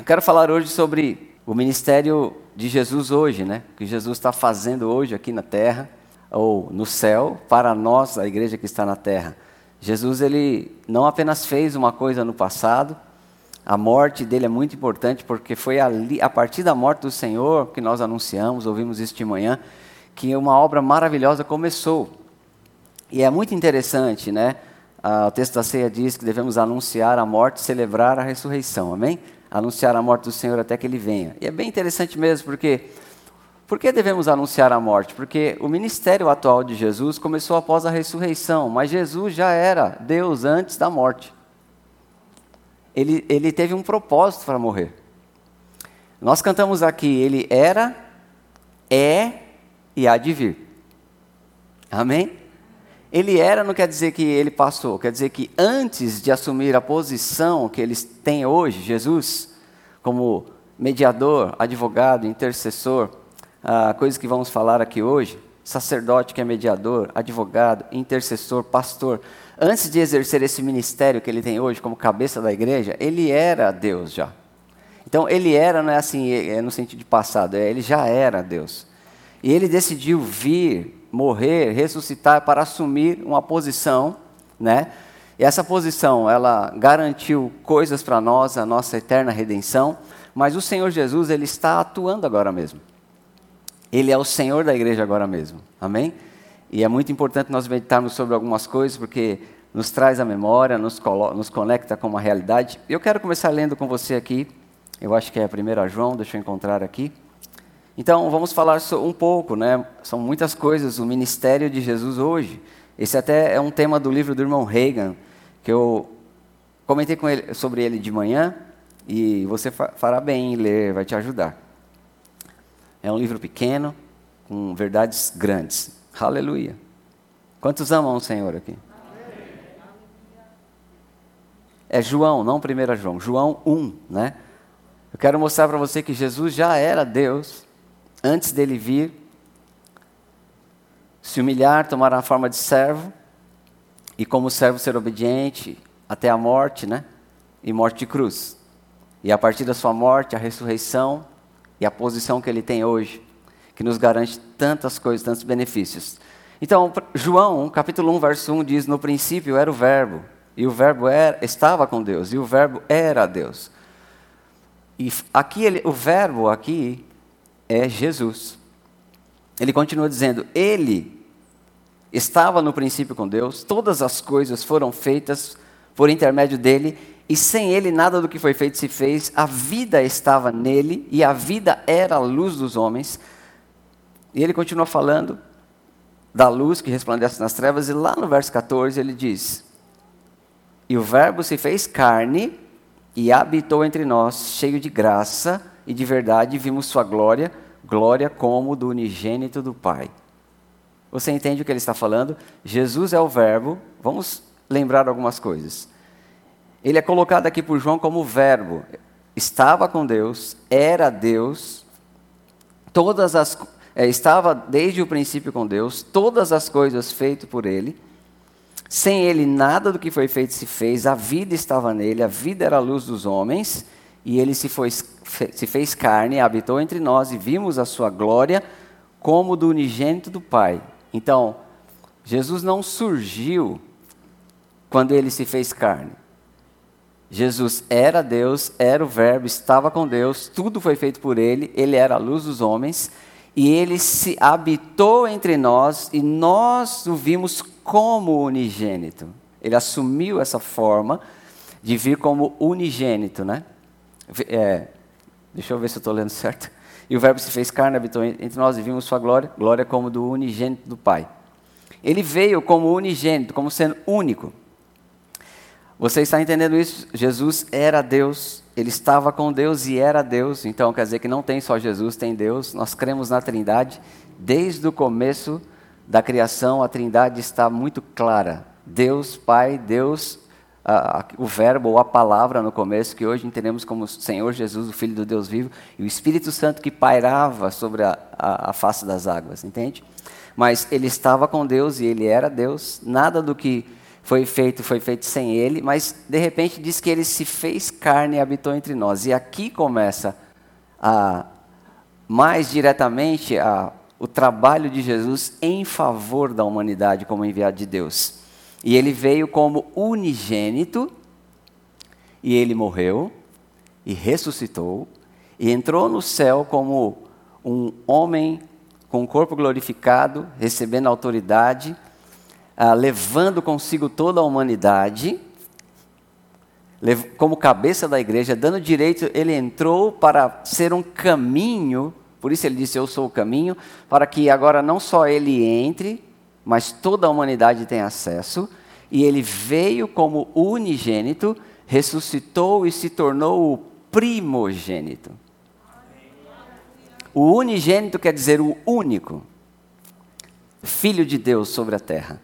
Eu quero falar hoje sobre o ministério de Jesus hoje, né? O que Jesus está fazendo hoje aqui na terra ou no céu para nós, a igreja que está na terra. Jesus ele não apenas fez uma coisa no passado, a morte dele é muito importante porque foi ali, a partir da morte do Senhor que nós anunciamos, ouvimos isso de manhã, que uma obra maravilhosa começou. E é muito interessante, né? Ah, o texto da ceia diz que devemos anunciar a morte e celebrar a ressurreição, amém? Anunciar a morte do Senhor até que ele venha. E é bem interessante mesmo, porque por que devemos anunciar a morte? Porque o ministério atual de Jesus começou após a ressurreição, mas Jesus já era Deus antes da morte. Ele, ele teve um propósito para morrer. Nós cantamos aqui, ele era, é e há de vir. Amém? Ele era não quer dizer que ele passou, quer dizer que antes de assumir a posição que eles têm hoje, Jesus, como mediador, advogado, intercessor, ah, coisas que vamos falar aqui hoje, sacerdote que é mediador, advogado, intercessor, pastor, antes de exercer esse ministério que ele tem hoje como cabeça da igreja, ele era Deus já. Então ele era, não é assim, é no sentido de passado, é, ele já era Deus. E ele decidiu vir morrer, ressuscitar para assumir uma posição, né? E essa posição, ela garantiu coisas para nós, a nossa eterna redenção, mas o Senhor Jesus, ele está atuando agora mesmo. Ele é o Senhor da igreja agora mesmo. Amém? E é muito importante nós meditarmos sobre algumas coisas, porque nos traz a memória, nos, nos conecta com uma realidade. Eu quero começar lendo com você aqui, eu acho que é a primeira João, deixa eu encontrar aqui. Então, vamos falar um pouco, né? São muitas coisas, o ministério de Jesus hoje. Esse até é um tema do livro do irmão Reagan, que eu comentei com ele, sobre ele de manhã, e você fará bem em ler, vai te ajudar. É um livro pequeno, com verdades grandes. Aleluia. Quantos amam o Senhor aqui? É João, não 1 João. João 1, né? Eu quero mostrar para você que Jesus já era Deus antes dele vir, se humilhar, tomar a forma de servo, e como servo ser obediente até a morte, né? E morte de cruz. E a partir da sua morte, a ressurreição e a posição que ele tem hoje, que nos garante tantas coisas, tantos benefícios. Então, João, capítulo 1, verso 1 diz: No princípio era o Verbo, e o Verbo era, estava com Deus, e o Verbo era Deus. E aqui, ele, o Verbo aqui é Jesus. Ele continua dizendo: Ele estava no princípio com Deus, todas as coisas foram feitas por intermédio dele, e sem ele nada do que foi feito se fez. A vida estava nele, e a vida era a luz dos homens. E ele continua falando da luz que resplandece nas trevas, e lá no verso 14 ele diz: E o Verbo se fez carne e habitou entre nós, cheio de graça e de verdade vimos sua glória, glória como do unigênito do Pai. Você entende o que ele está falando? Jesus é o Verbo. Vamos lembrar algumas coisas. Ele é colocado aqui por João como Verbo. Estava com Deus, era Deus, todas as é, estava desde o princípio com Deus, todas as coisas feitas por Ele. Sem Ele nada do que foi feito se fez. A vida estava nele, a vida era a luz dos homens e ele se, foi, se fez carne, habitou entre nós e vimos a sua glória como do unigênito do Pai. Então, Jesus não surgiu quando ele se fez carne. Jesus era Deus, era o Verbo, estava com Deus, tudo foi feito por ele, ele era a luz dos homens, e ele se habitou entre nós e nós o vimos como unigênito. Ele assumiu essa forma de vir como unigênito, né? É, deixa eu ver se eu estou lendo certo. E o Verbo se fez carne, habitou entre nós e vimos sua glória, glória como do unigênito do Pai. Ele veio como unigênito, como sendo único. Você está entendendo isso? Jesus era Deus, ele estava com Deus e era Deus. Então quer dizer que não tem só Jesus, tem Deus. Nós cremos na Trindade. Desde o começo da criação, a Trindade está muito clara. Deus Pai, Deus a, a, o verbo ou a palavra no começo, que hoje entendemos como Senhor Jesus, o Filho do Deus vivo, e o Espírito Santo que pairava sobre a, a, face das águas, entende? Mas ele estava com Deus e ele era Deus, nada do que foi feito, foi feito sem ele, mas de repente diz que ele se fez carne e habitou entre nós. E aqui começa a mais diretamente a, o trabalho de Jesus em favor da humanidade como enviado de Deus. E ele veio como unigênito, e ele morreu, e ressuscitou, e entrou no céu como um homem com o corpo glorificado, recebendo autoridade, ah, levando consigo toda a humanidade, como cabeça da igreja, dando direito, ele entrou para ser um caminho, por isso ele disse: Eu sou o caminho, para que agora não só ele entre, mas toda a humanidade tenha acesso. E ele veio como unigênito, ressuscitou e se tornou o primogênito. O unigênito quer dizer o único, filho de Deus sobre a terra.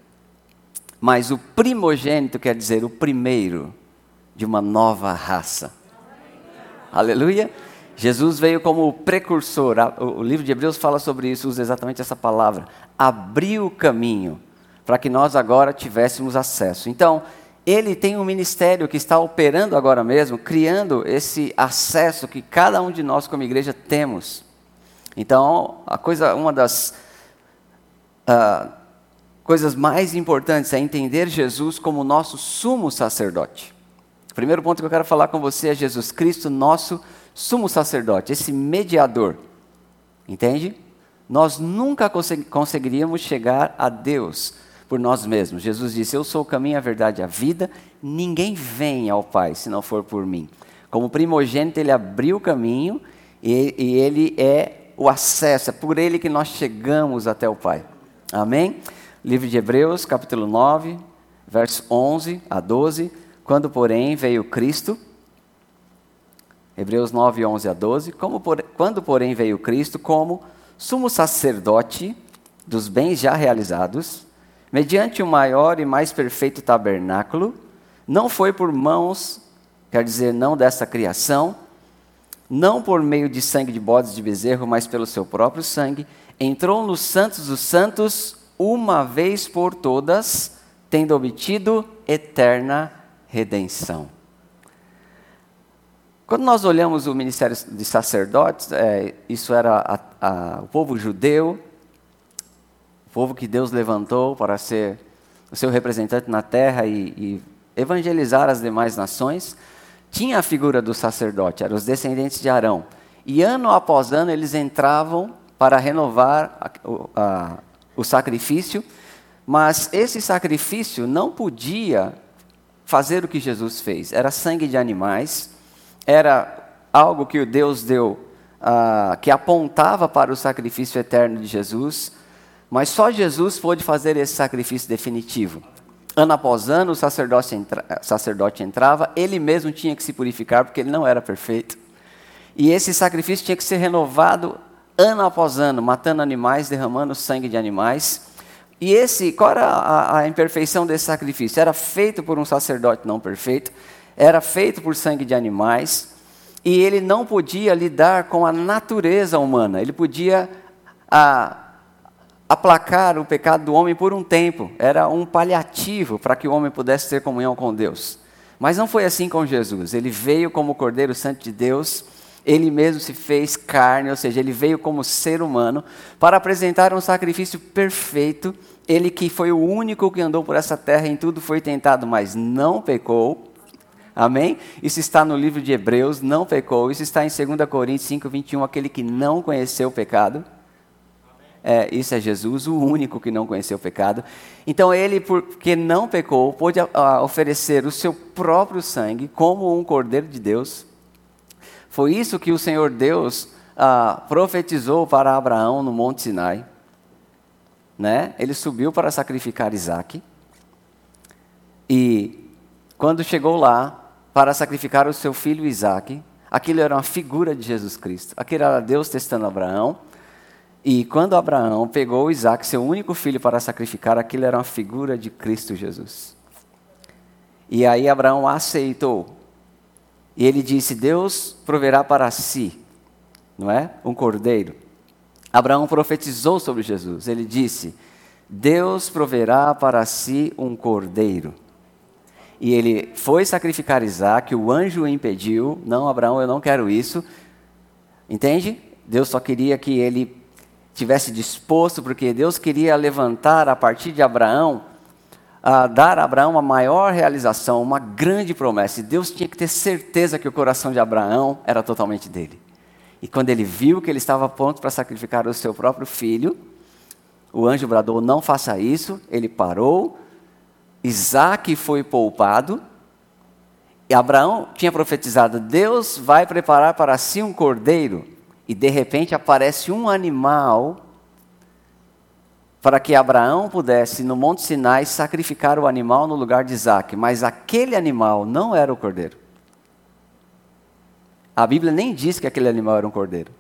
Mas o primogênito quer dizer o primeiro de uma nova raça. Aleluia. Jesus veio como precursor. O livro de Hebreus fala sobre isso, usa exatamente essa palavra. Abriu o caminho para que nós agora tivéssemos acesso. Então, ele tem um ministério que está operando agora mesmo, criando esse acesso que cada um de nós como igreja temos. Então, a coisa, uma das uh, coisas mais importantes é entender Jesus como nosso sumo sacerdote. O primeiro ponto que eu quero falar com você é Jesus Cristo, nosso sumo sacerdote, esse mediador. Entende? Nós nunca conseguiríamos chegar a Deus por nós mesmos. Jesus disse: Eu sou o caminho, a verdade e a vida. Ninguém vem ao Pai se não for por mim. Como primogênito, ele abriu o caminho e, e ele é o acesso, é por ele que nós chegamos até o Pai. Amém? Livro de Hebreus, capítulo 9, versos 11 a 12. Quando, porém, veio Cristo. Hebreus 9, 11 a 12. Como por, quando, porém, veio Cristo como sumo sacerdote dos bens já realizados, mediante o maior e mais perfeito tabernáculo, não foi por mãos, quer dizer, não dessa criação, não por meio de sangue de bodes de bezerro, mas pelo seu próprio sangue, entrou nos santos dos santos uma vez por todas, tendo obtido eterna redenção. Quando nós olhamos o ministério de sacerdotes, é, isso era a, a, o povo judeu, o povo que Deus levantou para ser o seu representante na terra e, e evangelizar as demais nações tinha a figura do sacerdote, eram os descendentes de Arão. E ano após ano eles entravam para renovar a, a, o sacrifício, mas esse sacrifício não podia fazer o que Jesus fez. Era sangue de animais, era algo que Deus deu, uh, que apontava para o sacrifício eterno de Jesus, mas só Jesus pôde fazer esse sacrifício definitivo. Ano após ano, o sacerdote, entra, sacerdote entrava, ele mesmo tinha que se purificar, porque ele não era perfeito. E esse sacrifício tinha que ser renovado ano após ano, matando animais, derramando sangue de animais. E esse, qual era a, a, imperfeição desse sacrifício? Era feito por um sacerdote não perfeito, era feito por sangue de animais, e ele não podia lidar com a natureza humana. Ele podia a, aplacar o pecado do homem por um tempo, era um paliativo para que o homem pudesse ter comunhão com Deus. Mas não foi assim com Jesus. Ele veio como Cordeiro Santo de Deus, ele mesmo se fez carne, ou seja, ele veio como ser humano para apresentar um sacrifício perfeito. Ele que foi o único que andou por essa terra em tudo foi tentado, mas não pecou. Amém? Isso está no livro de Hebreus, não pecou. Isso está em 2 Coríntios 5, 21, aquele que não conheceu o pecado é, isso é Jesus, o único que não conheceu o pecado. Então ele, porque não pecou, pôde a, a, oferecer o seu próprio sangue como um cordeiro de Deus. Foi isso que o Senhor Deus a, profetizou para Abraão no Monte Sinai. Né? Ele subiu para sacrificar Isaac. E quando chegou lá para sacrificar o seu filho Isaac, aquilo era uma figura de Jesus Cristo. Aquilo era Deus testando Abraão e quando Abraão pegou Isaac, seu único filho, para sacrificar, aquilo era uma figura de Cristo Jesus. E aí Abraão aceitou. E ele disse: Deus proverá para si, não é? Um cordeiro. Abraão profetizou sobre Jesus. Ele disse: Deus proverá para si um cordeiro. E ele foi sacrificar Isaac, o anjo o impediu. Não, Abraão, eu não quero isso. Entende? Deus só queria que ele tivesse disposto, porque Deus queria levantar a partir de Abraão, a dar a Abraão uma maior realização, uma grande promessa. E Deus tinha que ter certeza que o coração de Abraão era totalmente dele. E quando ele viu que ele estava pronto para sacrificar o seu próprio filho, o anjo bradou: Não faça isso. Ele parou. Isaac foi poupado. E Abraão tinha profetizado: Deus vai preparar para si um cordeiro. E de repente aparece um animal para que Abraão pudesse, no Monte Sinai, sacrificar o animal no lugar de Isaac. Mas aquele animal não era o cordeiro. A Bíblia nem diz que aquele animal era um cordeiro.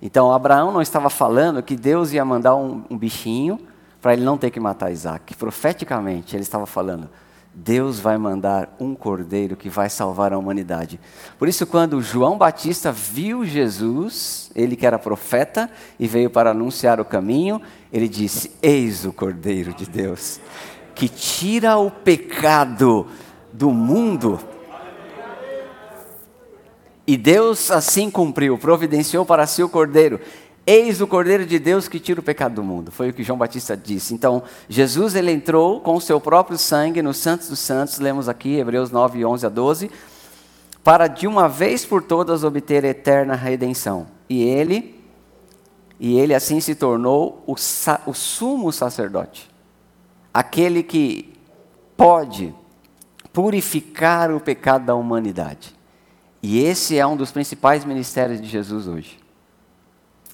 Então, Abraão não estava falando que Deus ia mandar um, um bichinho para ele não ter que matar Isaac. Profeticamente, ele estava falando: Deus vai mandar um cordeiro que vai salvar a humanidade. Por isso, quando João Batista viu Jesus, ele que era profeta e veio para anunciar o caminho, ele disse: Eis o cordeiro de Deus, que tira o pecado do mundo. E Deus assim cumpriu, providenciou para si o cordeiro. Eis o cordeiro de Deus que tira o pecado do mundo. Foi o que João Batista disse. Então, Jesus ele entrou com o seu próprio sangue nos Santos dos Santos, lemos aqui Hebreus 9, 11 a 12, para de uma vez por todas obter eterna redenção. E ele, e ele assim se tornou o, o sumo sacerdote, aquele que pode purificar o pecado da humanidade. E esse é um dos principais ministérios de Jesus hoje.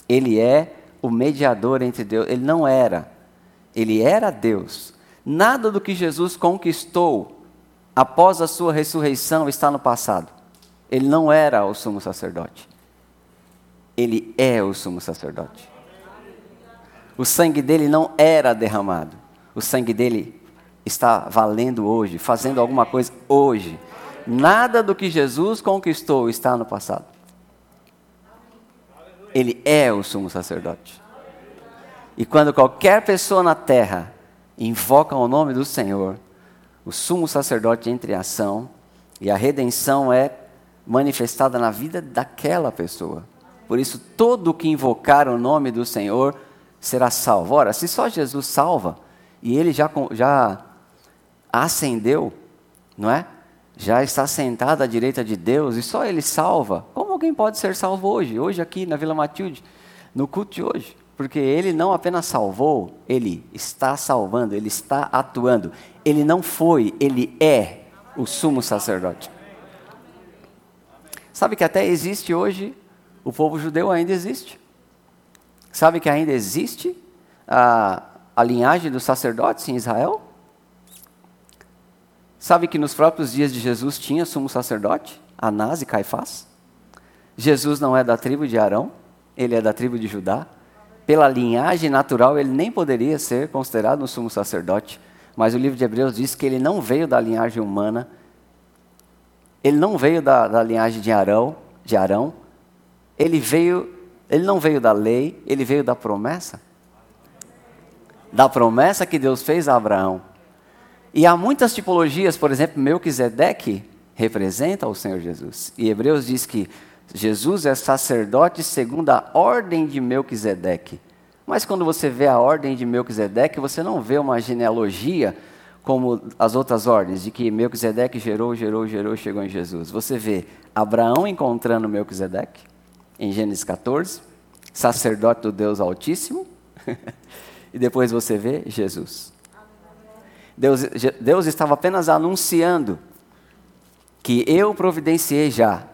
Ele é o mediador entre Deus. Ele não era. Ele era Deus. Nada do que Jesus conquistou após a sua ressurreição está no passado. Ele não era o sumo sacerdote. Ele é o sumo sacerdote. O sangue dele não era derramado. O sangue dele está valendo hoje, fazendo alguma coisa hoje. Nada do que Jesus conquistou está no passado. Ele é o sumo sacerdote. E quando qualquer pessoa na terra invoca o nome do Senhor, o sumo sacerdote entra em ação e a redenção é manifestada na vida daquela pessoa. Por isso, todo que invocar o nome do Senhor será salvo. Ora, se só Jesus salva, e ele já, já ascendeu, não é? já está sentado à direita de Deus e só Ele salva. Como alguém pode ser salvo hoje? Hoje aqui na Vila Matilde, no culto de hoje. Porque Ele não apenas salvou, Ele está salvando, Ele está atuando. Ele não foi, Ele é o sumo sacerdote. Sabe que até existe hoje, o povo judeu ainda existe. Sabe que ainda existe a, a linhagem dos sacerdotes em Israel? Sabe que nos próprios dias de Jesus tinha sumo sacerdote, Anás e Caifás? Jesus não é da tribo de Arão, ele é da tribo de Judá. Pela linhagem natural, ele nem poderia ser considerado um sumo sacerdote. Mas o livro de Hebreus diz que ele não veio da linhagem humana, ele não veio da, da linhagem de Arão, de Arão, ele veio, ele não veio da lei, ele veio da promessa. Da promessa que Deus fez a Abraão. E há muitas tipologias, por exemplo, Melquisedeque representa o Senhor Jesus. E Hebreus diz que Jesus é sacerdote segundo a ordem de Melquisedeque. Mas quando você vê a ordem de Melquisedeque, você não vê uma genealogia como as outras ordens, de que Melquisedeque gerou, gerou, gerou chegou em Jesus. Você vê Abraão encontrando Melquisedeque, em Gênesis 14, sacerdote do Deus Altíssimo, e depois você vê Jesus. Deus, Deus estava apenas anunciando que eu providenciei já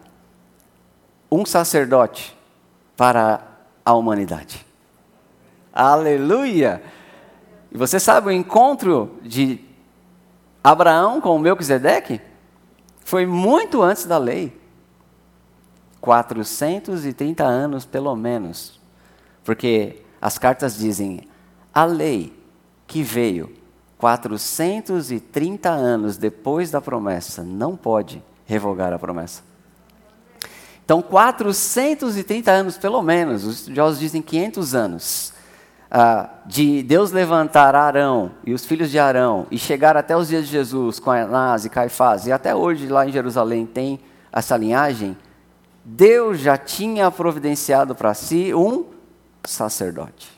um sacerdote para a humanidade. Aleluia! E você sabe o encontro de Abraão com Melquisedeque? Foi muito antes da lei. 430 anos pelo menos. Porque as cartas dizem: a lei que veio 430 anos depois da promessa, não pode revogar a promessa. Então, 430 anos, pelo menos, os estudiosos dizem 500 anos. ah, de Deus levantar Arão e os filhos de Arão e chegar até os dias de Jesus com Anás e Caifás, e até hoje lá em Jerusalém tem essa linhagem, Deus já tinha providenciado para si um sacerdote.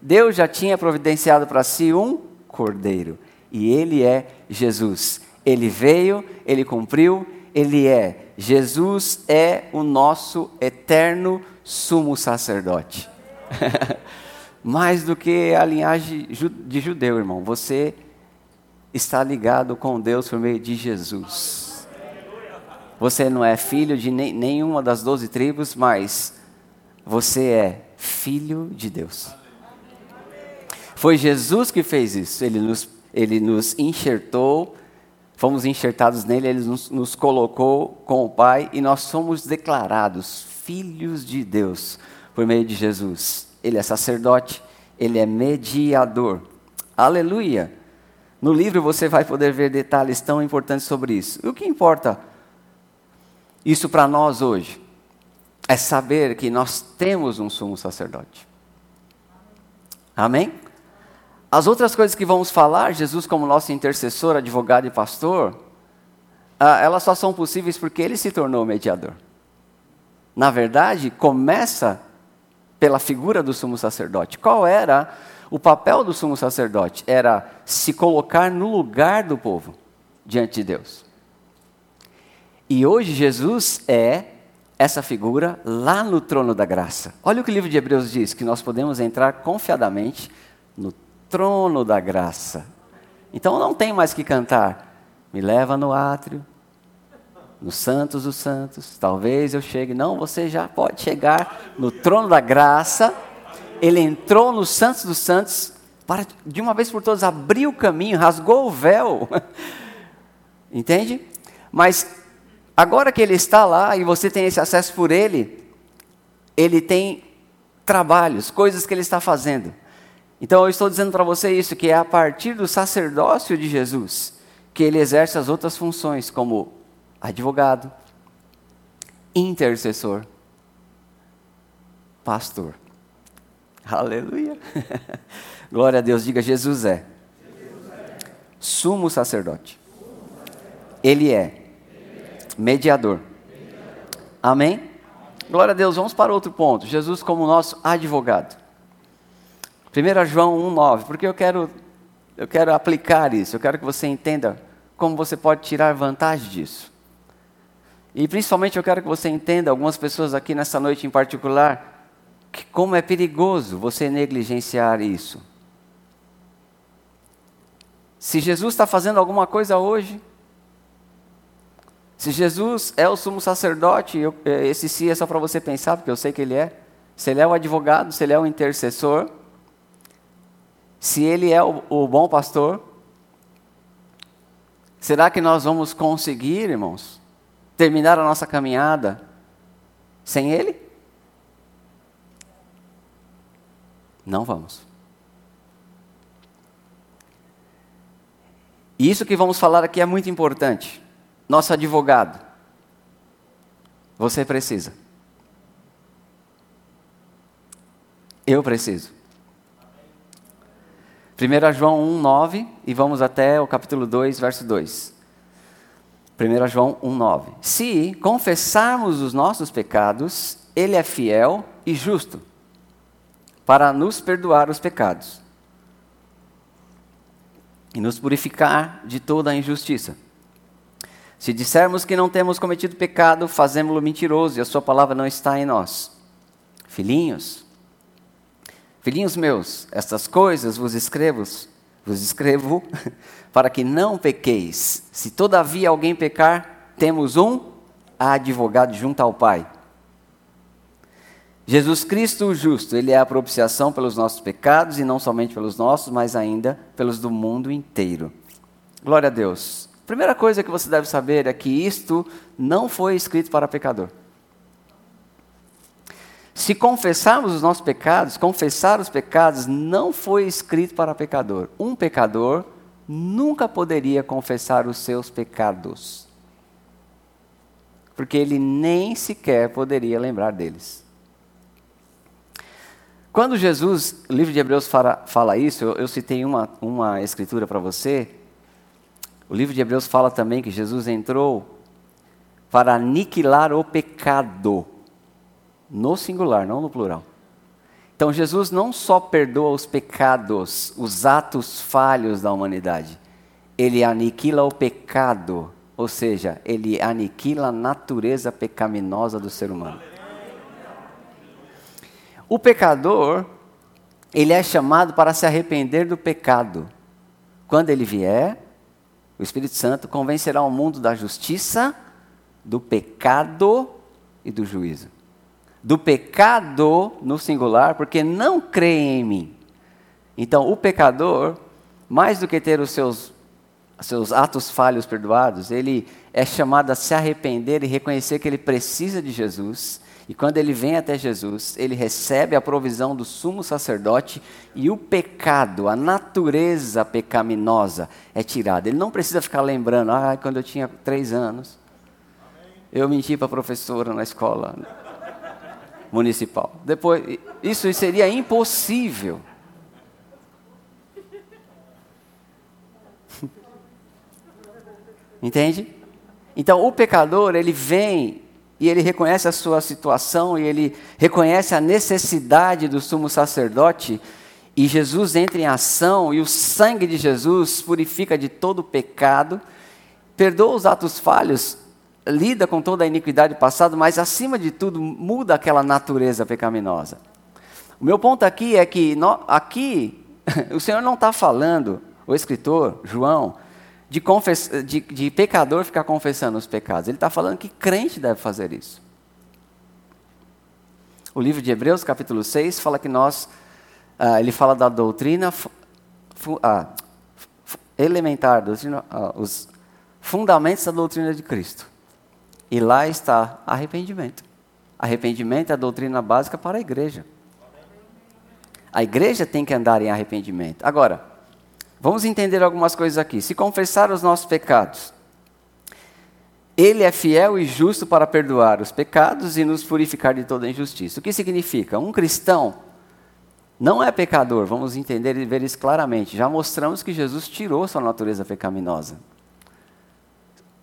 Deus já tinha providenciado para si um cordeiro. E ele é Jesus. Ele veio, ele cumpriu, ele é. Jesus é o nosso eterno sumo sacerdote. Mais do que a linhagem de judeu, irmão. Você está ligado com Deus por meio de Jesus. Você não é filho de nenhuma das doze tribos, mas você é filho de Deus. Foi Jesus que fez isso. Ele nos, ele nos enxertou, fomos enxertados nele, ele nos, nos colocou com o Pai e nós somos declarados filhos de Deus por meio de Jesus. Ele é sacerdote, ele é mediador. Aleluia! No livro você vai poder ver detalhes tão importantes sobre isso. O que importa isso para nós hoje é saber que nós temos um sumo sacerdote. Amém? As outras coisas que vamos falar, Jesus como nosso intercessor, advogado e pastor, ah, elas só são possíveis porque ele se tornou mediador. Na verdade, começa pela figura do sumo sacerdote. Qual era o papel do sumo sacerdote? Era se colocar no lugar do povo diante de Deus. E hoje Jesus é essa figura lá no trono da graça. Olha o que o livro de Hebreus diz: que nós podemos entrar confiadamente no trono da graça. Então não tem mais que cantar. Me leva no átrio, nos santos dos santos. Talvez eu chegue. Não, você já pode chegar no trono da graça. Ele entrou nos santos dos santos para de uma vez por todas abrir o caminho, rasgou o véu. Entende? Mas agora que ele está lá e você tem esse acesso por ele, ele tem trabalhos, coisas que ele está fazendo. Então eu estou dizendo para você isso, que é a partir do sacerdócio de Jesus que ele exerce as outras funções, como advogado, intercessor, pastor. Aleluia. Glória a Deus, diga Jesus é. Sumo sacerdote. Ele é mediador. Amém? Glória a Deus, vamos para outro ponto. Jesus como nosso advogado. 1 João 1,9, porque eu quero, eu quero aplicar isso, eu quero que você entenda como você pode tirar vantagem disso. E principalmente eu quero que você entenda, algumas pessoas aqui nessa noite em particular, que como é perigoso você negligenciar isso. Se Jesus está fazendo alguma coisa hoje, se Jesus é o sumo sacerdote, eu, esse sim é só para você pensar, porque eu sei que ele é. Se ele é o advogado, se ele é o intercessor, se Ele é o, o bom pastor, será que nós vamos conseguir, irmãos, terminar a nossa caminhada sem Ele? Não vamos. E isso que vamos falar aqui é muito importante. Nosso advogado. Você precisa. Eu preciso. 1 João 1, 9 e vamos até o capítulo 2, verso 2. 1 João 1, 9. Se confessarmos os nossos pecados, Ele é fiel e justo para nos perdoar os pecados e nos purificar de toda a injustiça. Se dissermos que não temos cometido pecado, fazemos-lo mentiroso e a Sua palavra não está em nós. Filhinhos, Filhinhos meus, estas coisas vos escrevo, vos escrevo para que não pequeis. Se todavia alguém pecar, temos um advogado junto ao Pai. Jesus Cristo o justo, ele é a propiciação pelos nossos pecados e não somente pelos nossos, mas ainda pelos do mundo inteiro. Glória a Deus. Primeira coisa que você deve saber é que isto não foi escrito para pecador. Se confessarmos os nossos pecados, confessar os pecados não foi escrito para pecador. Um pecador nunca poderia confessar os seus pecados. Porque ele nem sequer poderia lembrar deles. Quando Jesus, o livro de Hebreus fala, fala isso, eu, eu citei uma, uma escritura para você. O livro de Hebreus fala também que Jesus entrou para aniquilar o pecado, no singular, não no plural. Então Jesus não só perdoa os pecados, os atos falhos da humanidade, ele aniquila o pecado, ou seja, ele aniquila a natureza pecaminosa do ser humano. O pecador, ele é chamado para se arrepender do pecado. Quando ele vier, o Espírito Santo convencerá o mundo da justiça, do pecado e do juízo. Do pecado no singular, porque não creem em mim. Então, o pecador, mais do que ter os seus, seus atos falhos perdoados, ele é chamado a se arrepender e reconhecer que ele precisa de Jesus e quando ele vem até Jesus, ele recebe a provisão do sumo sacerdote e o pecado, a natureza pecaminosa é tirada. Ele não precisa ficar lembrando, ah, quando eu tinha três anos, eu menti para a professora na escola municipal. Depois, isso seria impossível. Entende? Então, o pecador, ele vem e ele reconhece a sua situação e ele reconhece a necessidade do sumo sacerdote. E Jesus entra em ação e o sangue de Jesus purifica de todo pecado, perdoa os atos falhos, lida com toda a iniquidade passada, mas acima de tudo muda aquela natureza pecaminosa. O meu ponto aqui é que no, aqui o Senhor não está falando, o escritor João, de, de, de pecador ficar confessando os pecados. Ele está falando que crente deve fazer isso. O livro de Hebreus, capítulo 6, fala que nós. Ah, ele fala da doutrina ah, elementar, doutrina, ah, os fundamentos da doutrina de Cristo. E lá está arrependimento. Arrependimento é a doutrina básica para a igreja. A igreja tem que andar em arrependimento. Agora, Vamos entender algumas coisas aqui. Se confessar os nossos pecados, Ele é fiel e justo para perdoar os pecados e nos purificar de toda injustiça. O que significa? Um cristão não é pecador, vamos entender e ver isso claramente. Já mostramos que Jesus tirou sua natureza pecaminosa.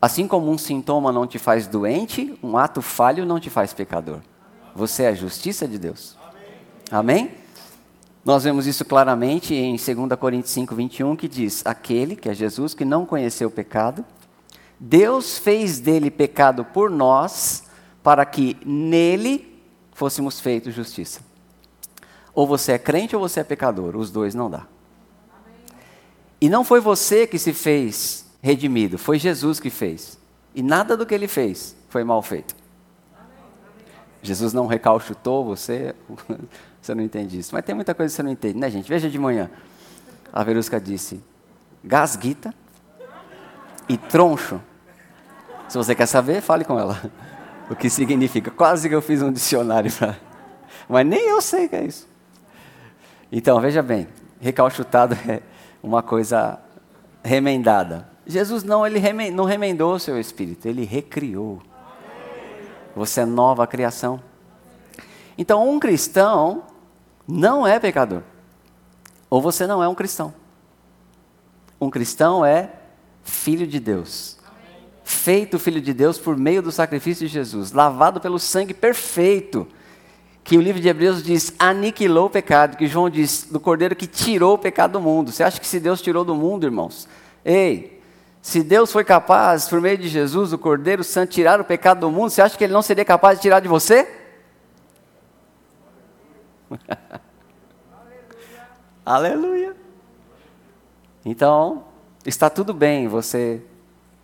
Assim como um sintoma não te faz doente, um ato falho não te faz pecador. Você é a justiça de Deus. Amém? Nós vemos isso claramente em 2 Coríntios 5, 21, que diz: Aquele, que é Jesus, que não conheceu o pecado, Deus fez dele pecado por nós, para que nele fôssemos feitos justiça. Ou você é crente ou você é pecador, os dois não dá. E não foi você que se fez redimido, foi Jesus que fez. E nada do que ele fez foi mal feito. Jesus não recalchutou você, você não entende isso. Mas tem muita coisa que você não entende, né, gente? Veja de manhã. A Verusca disse: gasguita e troncho. Se você quer saber, fale com ela. O que significa? Quase que eu fiz um dicionário para. Mas nem eu sei o que é isso. Então, veja bem: recalchutado é uma coisa remendada. Jesus não, ele não remendou o seu espírito, ele recriou. Você é nova criação. Então, um cristão não é pecador. Ou você não é um cristão. Um cristão é filho de Deus. Feito filho de Deus por meio do sacrifício de Jesus, lavado pelo sangue perfeito, que o livro de Hebreus diz aniquilou o pecado, que João diz do cordeiro que tirou o pecado do mundo. Você acha que se Deus tirou do mundo, irmãos? Ei, se Deus foi capaz, por meio de Jesus, o Cordeiro Santo, tirar o pecado do mundo, você acha que Ele não seria capaz de tirar de você? Aleluia. Então, está tudo bem você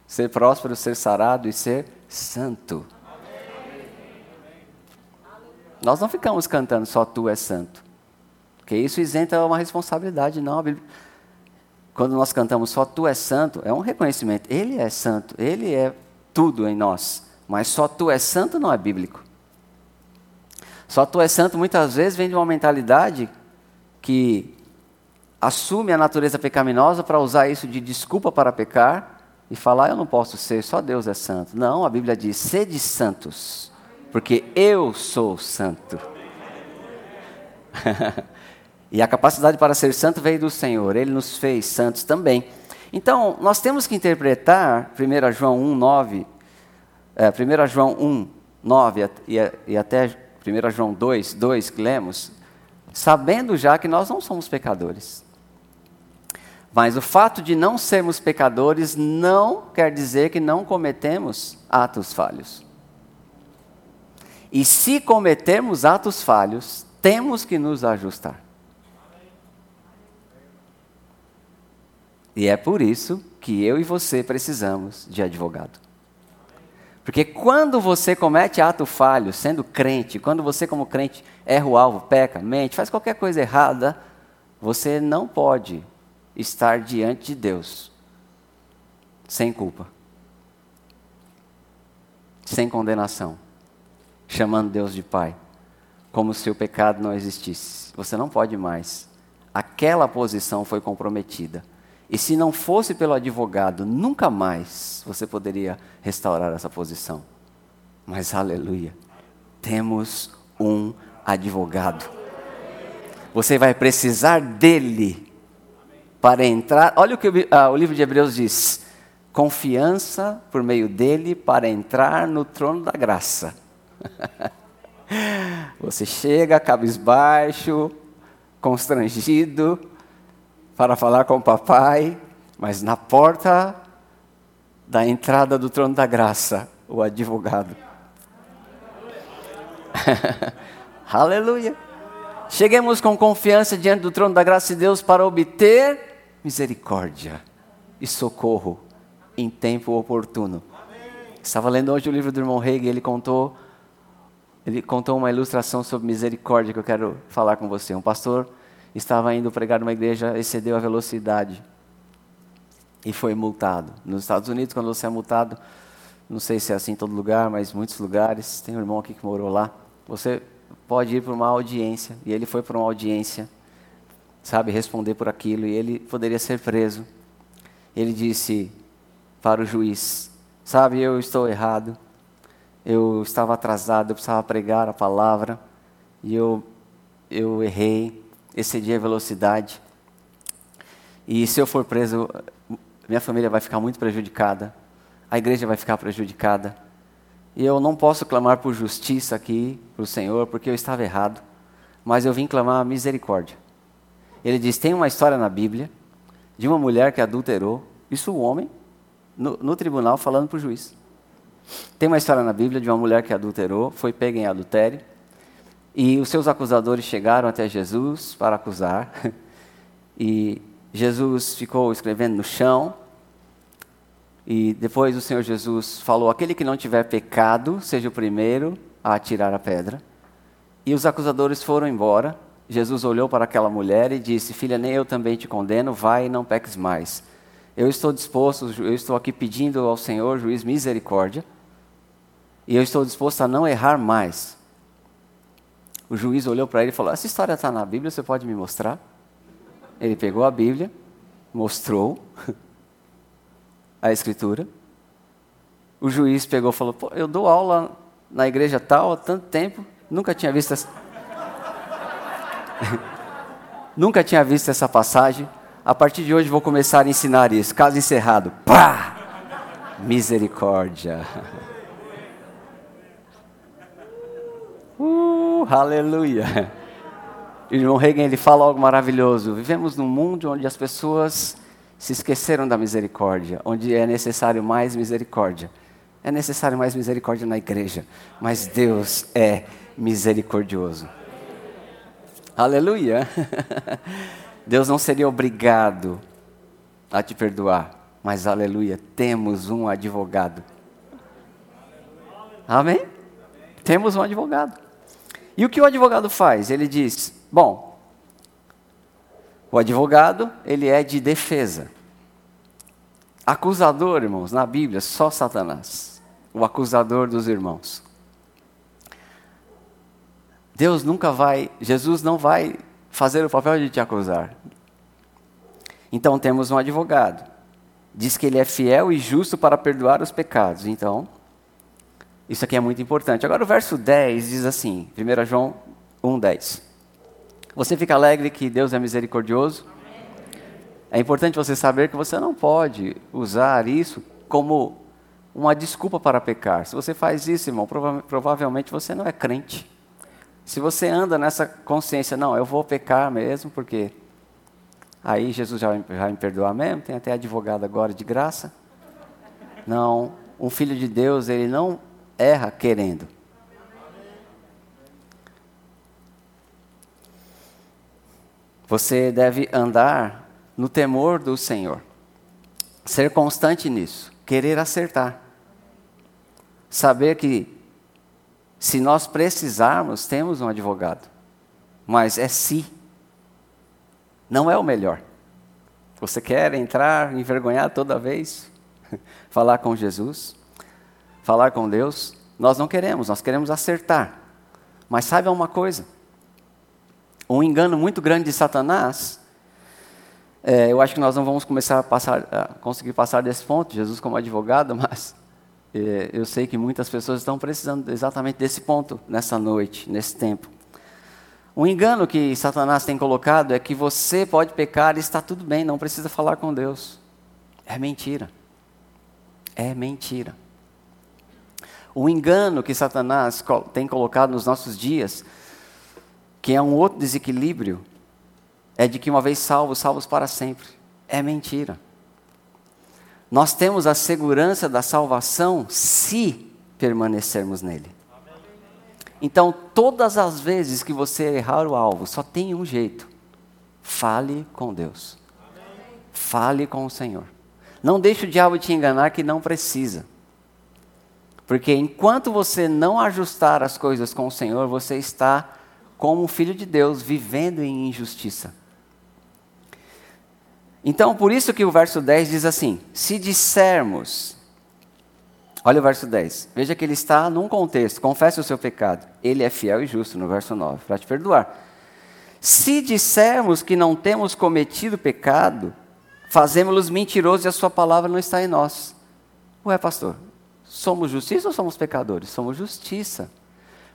ser próspero, ser sarado e ser santo. Nós não ficamos cantando só tu és santo. Porque isso isenta uma responsabilidade, não. Quando nós cantamos só tu és santo, é um reconhecimento. Ele é santo, ele é tudo em nós. Mas só tu és santo não é bíblico. Só tu és santo muitas vezes vem de uma mentalidade que assume a natureza pecaminosa para usar isso de desculpa para pecar e falar eu não posso ser, só Deus é santo. Não, a Bíblia diz: sede santos, porque eu sou santo. e a capacidade para ser santo veio do Senhor, ele nos fez santos também. Então, nós temos que interpretar 1 João 1, 9, é, 1 João 1, 9 e, e até 1 João 2, 2 que lemos, sabendo já que nós não somos pecadores. Mas o fato de não sermos pecadores não quer dizer que não cometemos atos falhos. E se cometermos atos falhos, temos que nos ajustar. E é por isso que eu e você precisamos de advogado. Porque quando você comete ato falho, sendo crente, quando você, como crente, erra o alvo, peca, mente, faz qualquer coisa errada, você não pode estar diante de Deus sem culpa, sem condenação, chamando Deus de Pai, como se o pecado não existisse. Você não pode mais. Aquela posição foi comprometida. E se não fosse pelo advogado, nunca mais você poderia restaurar essa posição. Mas aleluia, temos um advogado. Você vai precisar dele para entrar. Olha o que ah, o livro de Hebreus diz: confiança por meio dele para entrar no trono da graça. Você chega cabisbaixo, constrangido, para falar com o papai, mas na porta da entrada do trono da graça, o advogado. Aleluia. Cheguemos com confiança diante do trono da graça de Deus para obter misericórdia e socorro em tempo oportuno. Estava lendo hoje o livro do irmão Hegel, ele contou ele contou uma ilustração sobre misericórdia que eu quero falar com você. Um pastor estava indo pregar numa igreja, excedeu a velocidade e foi multado. Nos Estados Unidos, quando você é multado, não sei se é assim em todo lugar, mas muitos lugares, tem um irmão aqui que morou lá, você pode ir para uma audiência, e ele foi para uma audiência, sabe, responder por aquilo, e ele poderia ser preso. Ele disse para o juiz: Sabe, eu estou errado, eu estava atrasado, eu precisava pregar a palavra, e eu, eu errei, excedi a velocidade. E se eu for preso, minha família vai ficar muito prejudicada, a igreja vai ficar prejudicada. E eu não posso clamar por justiça aqui para o Senhor, porque eu estava errado, mas eu vim clamar misericórdia. Ele diz: tem uma história na Bíblia de uma mulher que adulterou, isso o homem, no, no tribunal falando para o juiz. Tem uma história na Bíblia de uma mulher que adulterou, foi pega em adultério, e os seus acusadores chegaram até Jesus para acusar. E Jesus ficou escrevendo no chão. E depois o Senhor Jesus falou: Aquele que não tiver pecado, seja o primeiro a atirar a pedra. E os acusadores foram embora. Jesus olhou para aquela mulher e disse: Filha, nem eu também te condeno, vai e não peques mais. Eu estou disposto, eu estou aqui pedindo ao Senhor, juiz, misericórdia. E eu estou disposto a não errar mais. O juiz olhou para ele e falou: Essa história está na Bíblia, você pode me mostrar? Ele pegou a Bíblia, mostrou a Escritura. O juiz pegou e falou: Pô, eu dou aula na igreja tal há tanto tempo, nunca tinha visto essa. nunca tinha visto essa passagem. A partir de hoje vou começar a ensinar isso. Caso encerrado. Pá! Misericórdia. Uh, aleluia. Irmão Reagan ele fala algo maravilhoso. Vivemos num mundo onde as pessoas se esqueceram da misericórdia, onde é necessário mais misericórdia. É necessário mais misericórdia na igreja, mas Deus é misericordioso. Aleluia. Deus não seria obrigado a te perdoar, mas aleluia, temos um advogado. Amém? Temos um advogado. E o que o advogado faz? Ele diz: bom, o advogado, ele é de defesa. Acusador, irmãos, na Bíblia, só Satanás, o acusador dos irmãos. Deus nunca vai, Jesus não vai fazer o papel de te acusar. Então temos um advogado. Diz que ele é fiel e justo para perdoar os pecados. Então, isso aqui é muito importante. Agora o verso 10 diz assim, 1 João 1,10. Você fica alegre que Deus é misericordioso? É importante você saber que você não pode usar isso como uma desculpa para pecar. Se você faz isso, irmão, prova provavelmente você não é crente. Se você anda nessa consciência, não, eu vou pecar mesmo, porque aí Jesus já vai me perdoar mesmo, tem até advogado agora de graça. Não, um filho de Deus, ele não erra querendo. Você deve andar no temor do Senhor. Ser constante nisso, querer acertar. Saber que se nós precisarmos, temos um advogado. Mas é se. Não é o melhor. Você quer entrar envergonhado toda vez? Falar com Jesus? Falar com Deus? Nós não queremos, nós queremos acertar. Mas saiba uma coisa: um engano muito grande de Satanás. É, eu acho que nós não vamos começar a, passar, a conseguir passar desse ponto, Jesus como advogado, mas é, eu sei que muitas pessoas estão precisando exatamente desse ponto nessa noite, nesse tempo. Um engano que Satanás tem colocado é que você pode pecar e está tudo bem, não precisa falar com Deus. É mentira. É mentira. O engano que Satanás tem colocado nos nossos dias que é um outro desequilíbrio, é de que uma vez salvos, salvos para sempre. É mentira. Nós temos a segurança da salvação se permanecermos nele. Então, todas as vezes que você errar o alvo, só tem um jeito: fale com Deus. Fale com o Senhor. Não deixe o diabo te enganar que não precisa. Porque enquanto você não ajustar as coisas com o Senhor, você está como filho de Deus vivendo em injustiça. Então, por isso que o verso 10 diz assim: se dissermos, olha o verso 10, veja que ele está num contexto, confesse o seu pecado, ele é fiel e justo, no verso 9, para te perdoar. Se dissermos que não temos cometido pecado, fazemos-los mentirosos e a sua palavra não está em nós. Ué, pastor, somos justiça ou somos pecadores? Somos justiça.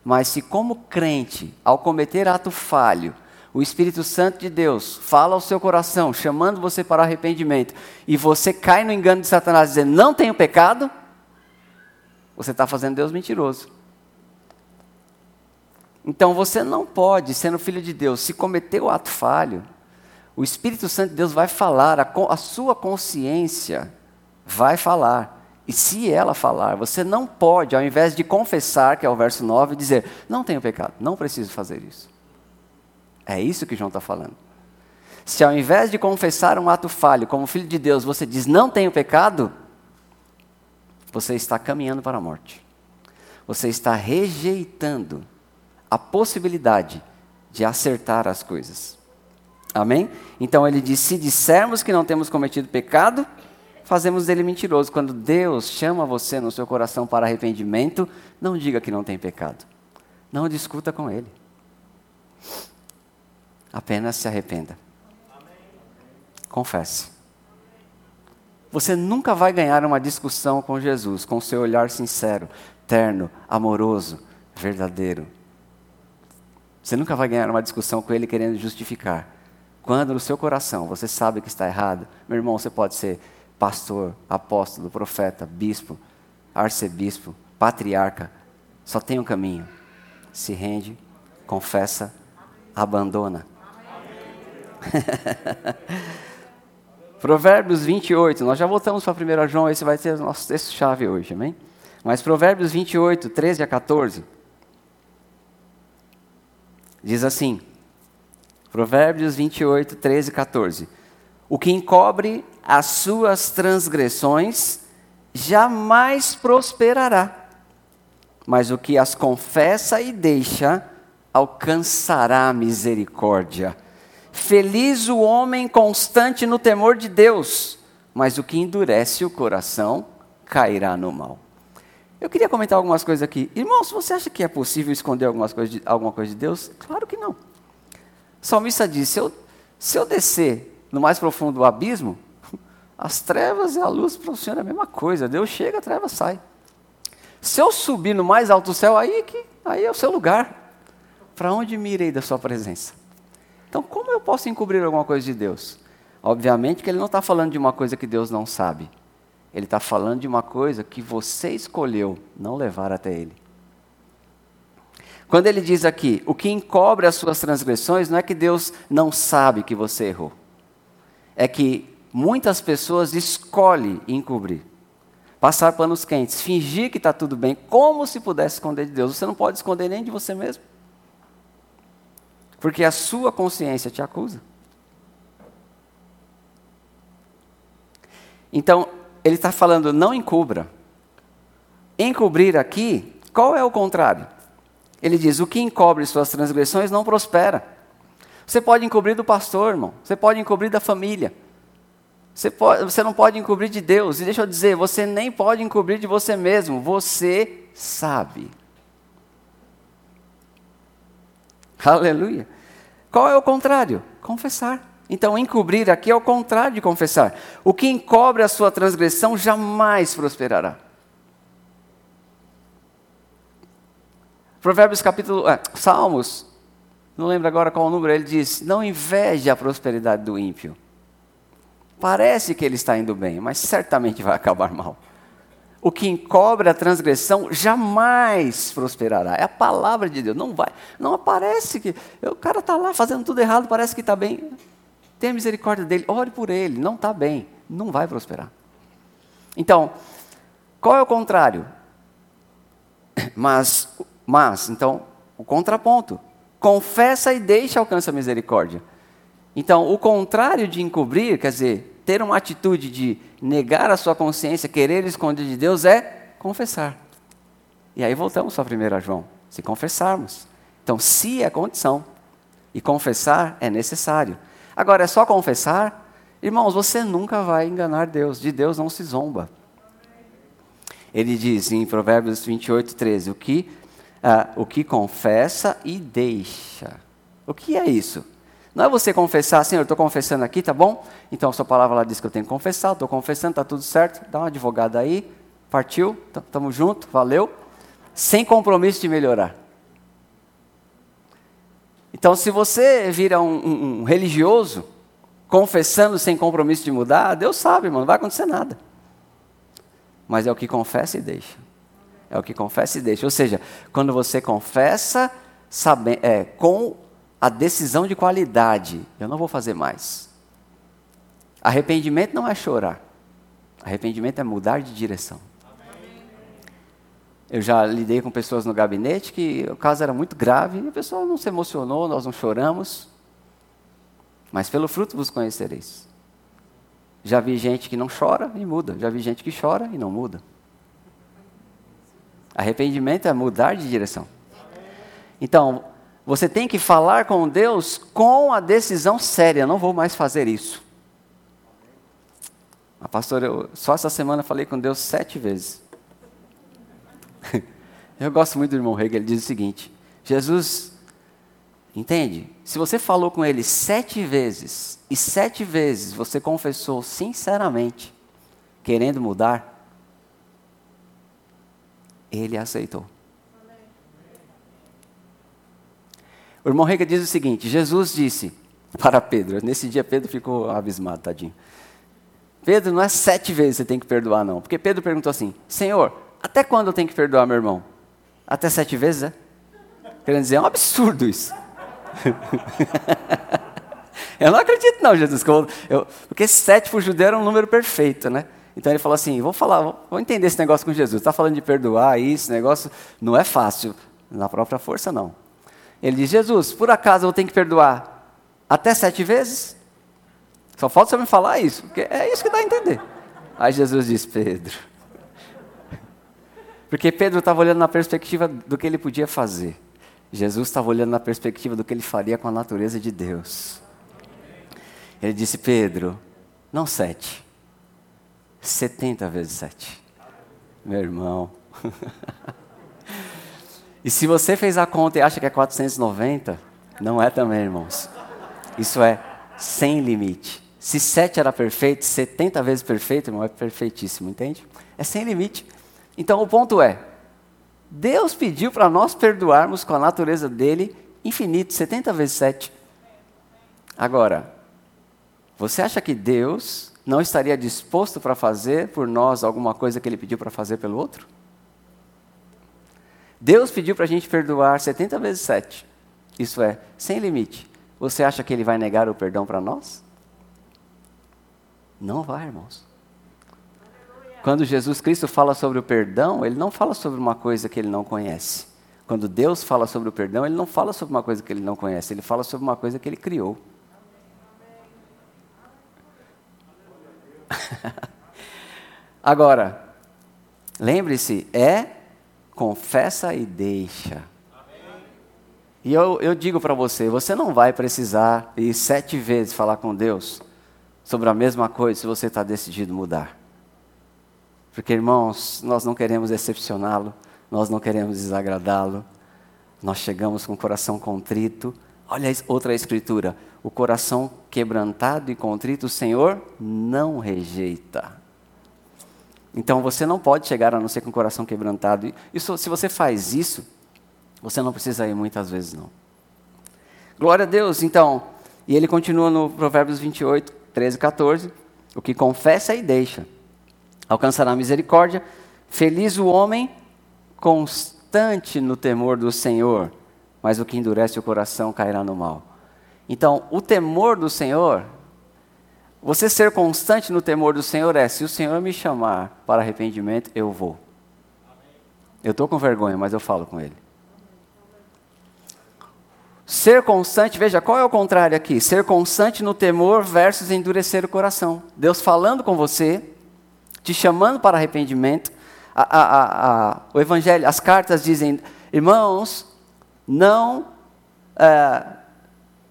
Mas se, como crente, ao cometer ato falho, o Espírito Santo de Deus fala ao seu coração, chamando você para arrependimento, e você cai no engano de Satanás dizendo, não tenho pecado, você está fazendo Deus mentiroso. Então você não pode, sendo filho de Deus, se cometer o ato falho, o Espírito Santo de Deus vai falar, a, a sua consciência vai falar. E se ela falar, você não pode, ao invés de confessar, que é o verso 9, dizer: Não tenho pecado, não preciso fazer isso. É isso que João está falando. Se ao invés de confessar um ato falho, como filho de Deus, você diz: Não tenho pecado, você está caminhando para a morte. Você está rejeitando a possibilidade de acertar as coisas. Amém? Então ele diz: Se dissermos que não temos cometido pecado, fazemos dele mentiroso. Quando Deus chama você no seu coração para arrependimento, não diga que não tem pecado. Não discuta com ele. Apenas se arrependa. Confesse. Você nunca vai ganhar uma discussão com Jesus com seu olhar sincero, terno, amoroso, verdadeiro. Você nunca vai ganhar uma discussão com ele querendo justificar. Quando no seu coração você sabe que está errado, meu irmão, você pode ser pastor, apóstolo, profeta, bispo, arcebispo, patriarca, só tem um caminho. Se rende, confessa, abandona. Provérbios 28, nós já voltamos para 1 João, esse vai ser o nosso texto-chave hoje, amém? Mas Provérbios 28, 13 a 14, diz assim: Provérbios 28, 13 e 14. O que encobre as suas transgressões jamais prosperará, mas o que as confessa e deixa alcançará misericórdia. Feliz o homem constante no temor de Deus, mas o que endurece o coração cairá no mal. Eu queria comentar algumas coisas aqui. Irmãos, você acha que é possível esconder algumas de, alguma coisa de Deus? Claro que não. O salmista disse: se eu, se eu descer no mais profundo do abismo, as trevas e a luz para o Senhor é a mesma coisa. Deus chega, a treva sai. Se eu subir no mais alto céu, aí, que, aí é o seu lugar. Para onde me irei da sua presença? Então, como eu posso encobrir alguma coisa de Deus? Obviamente que ele não está falando de uma coisa que Deus não sabe. Ele está falando de uma coisa que você escolheu não levar até Ele. Quando ele diz aqui, o que encobre as suas transgressões, não é que Deus não sabe que você errou. É que muitas pessoas escolhem encobrir. Passar panos quentes, fingir que está tudo bem, como se pudesse esconder de Deus. Você não pode esconder nem de você mesmo. Porque a sua consciência te acusa. Então, ele está falando não encubra. Encobrir aqui, qual é o contrário? Ele diz: o que encobre suas transgressões não prospera. Você pode encobrir do pastor, irmão. Você pode encobrir da família. Você, pode, você não pode encobrir de Deus. E deixa eu dizer, você nem pode encobrir de você mesmo. Você sabe. Aleluia. Qual é o contrário? Confessar. Então, encobrir aqui é o contrário de confessar. O que encobre a sua transgressão jamais prosperará. Provérbios capítulo. É, Salmos, não lembro agora qual o número, ele diz: Não inveje a prosperidade do ímpio. Parece que ele está indo bem, mas certamente vai acabar mal. O que encobre a transgressão jamais prosperará. É a palavra de Deus. Não vai. Não aparece que. O cara está lá fazendo tudo errado, parece que está bem. Tenha misericórdia dele, ore por ele, não está bem, não vai prosperar. Então, qual é o contrário? Mas, mas, então, o contraponto. Confessa e deixa alcança a misericórdia. Então, o contrário de encobrir, quer dizer, ter uma atitude de negar a sua consciência, querer esconder de Deus, é confessar. E aí voltamos para 1 João. Se confessarmos. Então, se é condição. E confessar é necessário. Agora, é só confessar? Irmãos, você nunca vai enganar Deus, de Deus não se zomba. Ele diz em Provérbios 28, 13: o que, ah, o que confessa e deixa. O que é isso? Não é você confessar, Senhor, estou confessando aqui, tá bom? Então a sua palavra lá diz que eu tenho que confessar, estou confessando, está tudo certo, dá uma advogada aí, partiu, estamos juntos, valeu. Sem compromisso de melhorar. Então, se você vira um, um, um religioso, confessando sem compromisso de mudar, Deus sabe, irmão, não vai acontecer nada. Mas é o que confessa e deixa. É o que confessa e deixa. Ou seja, quando você confessa sabe, é, com a decisão de qualidade, eu não vou fazer mais. Arrependimento não é chorar. Arrependimento é mudar de direção. Eu já lidei com pessoas no gabinete que o caso era muito grave e a pessoa não se emocionou, nós não choramos. Mas pelo fruto vos conhecereis. Já vi gente que não chora e muda, já vi gente que chora e não muda. Arrependimento é mudar de direção. Então, você tem que falar com Deus com a decisão séria, não vou mais fazer isso. A pastora, eu, só essa semana falei com Deus sete vezes. Eu gosto muito do irmão Hegel, ele diz o seguinte: Jesus, entende? Se você falou com ele sete vezes, e sete vezes você confessou sinceramente, querendo mudar, ele aceitou. O irmão Hegel diz o seguinte: Jesus disse para Pedro, nesse dia Pedro ficou abismado, tadinho. Pedro, não é sete vezes você tem que perdoar, não. Porque Pedro perguntou assim: Senhor, até quando eu tenho que perdoar meu irmão? Até sete vezes, é? Querendo dizer, é um absurdo isso. eu não acredito não, Jesus. Eu, eu, porque sete para o judeu era um número perfeito, né? Então ele falou assim, vou falar, vou entender esse negócio com Jesus. Está falando de perdoar isso, negócio não é fácil. Na própria força, não. Ele diz, Jesus, por acaso eu tenho que perdoar até sete vezes? Só falta você me falar isso, porque é isso que dá a entender. Aí Jesus diz, Pedro, porque Pedro estava olhando na perspectiva do que ele podia fazer. Jesus estava olhando na perspectiva do que ele faria com a natureza de Deus. Ele disse: Pedro, não sete, setenta vezes sete. Meu irmão. e se você fez a conta e acha que é 490, não é também, irmãos. Isso é sem limite. Se sete era perfeito, 70 vezes perfeito, irmão, é perfeitíssimo, entende? É sem limite. Então o ponto é: Deus pediu para nós perdoarmos com a natureza dele infinito, 70 vezes 7. Agora, você acha que Deus não estaria disposto para fazer por nós alguma coisa que Ele pediu para fazer pelo outro? Deus pediu para a gente perdoar 70 vezes 7. Isso é, sem limite. Você acha que Ele vai negar o perdão para nós? Não vai, irmãos. Quando Jesus Cristo fala sobre o perdão, Ele não fala sobre uma coisa que Ele não conhece. Quando Deus fala sobre o perdão, Ele não fala sobre uma coisa que Ele não conhece. Ele fala sobre uma coisa que Ele criou. Agora, lembre-se, é confessa e deixa. E eu, eu digo para você: você não vai precisar ir sete vezes falar com Deus sobre a mesma coisa se você está decidido mudar. Porque, irmãos, nós não queremos decepcioná-lo, nós não queremos desagradá-lo, nós chegamos com o coração contrito. Olha outra escritura: o coração quebrantado e contrito, o Senhor não rejeita. Então você não pode chegar a não ser com o coração quebrantado. Isso, se você faz isso, você não precisa ir muitas vezes, não. Glória a Deus, então. E ele continua no Provérbios 28, 13 e 14. O que confessa e deixa alcançará misericórdia. Feliz o homem constante no temor do Senhor, mas o que endurece o coração cairá no mal. Então, o temor do Senhor, você ser constante no temor do Senhor é: se o Senhor me chamar para arrependimento, eu vou. Eu estou com vergonha, mas eu falo com Ele. Ser constante, veja, qual é o contrário aqui? Ser constante no temor versus endurecer o coração. Deus falando com você, te chamando para arrependimento. A, a, a, o Evangelho, as cartas dizem, irmãos, não é,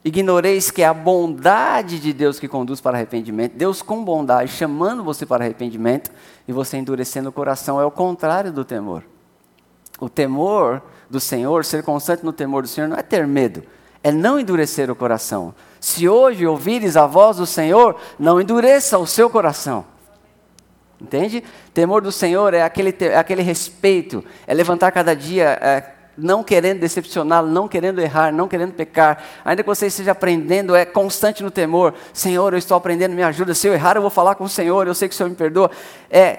ignoreis que é a bondade de Deus que conduz para arrependimento. Deus com bondade chamando você para arrependimento e você endurecendo o coração. É o contrário do temor. O temor do Senhor, ser constante no temor do Senhor, não é ter medo, é não endurecer o coração. Se hoje ouvires a voz do Senhor, não endureça o seu coração. Entende? Temor do Senhor é aquele, é aquele respeito, é levantar cada dia é, não querendo decepcioná-lo, não querendo errar, não querendo pecar. Ainda que você esteja aprendendo, é constante no temor. Senhor, eu estou aprendendo, me ajuda. Se eu errar, eu vou falar com o Senhor, eu sei que o Senhor me perdoa. É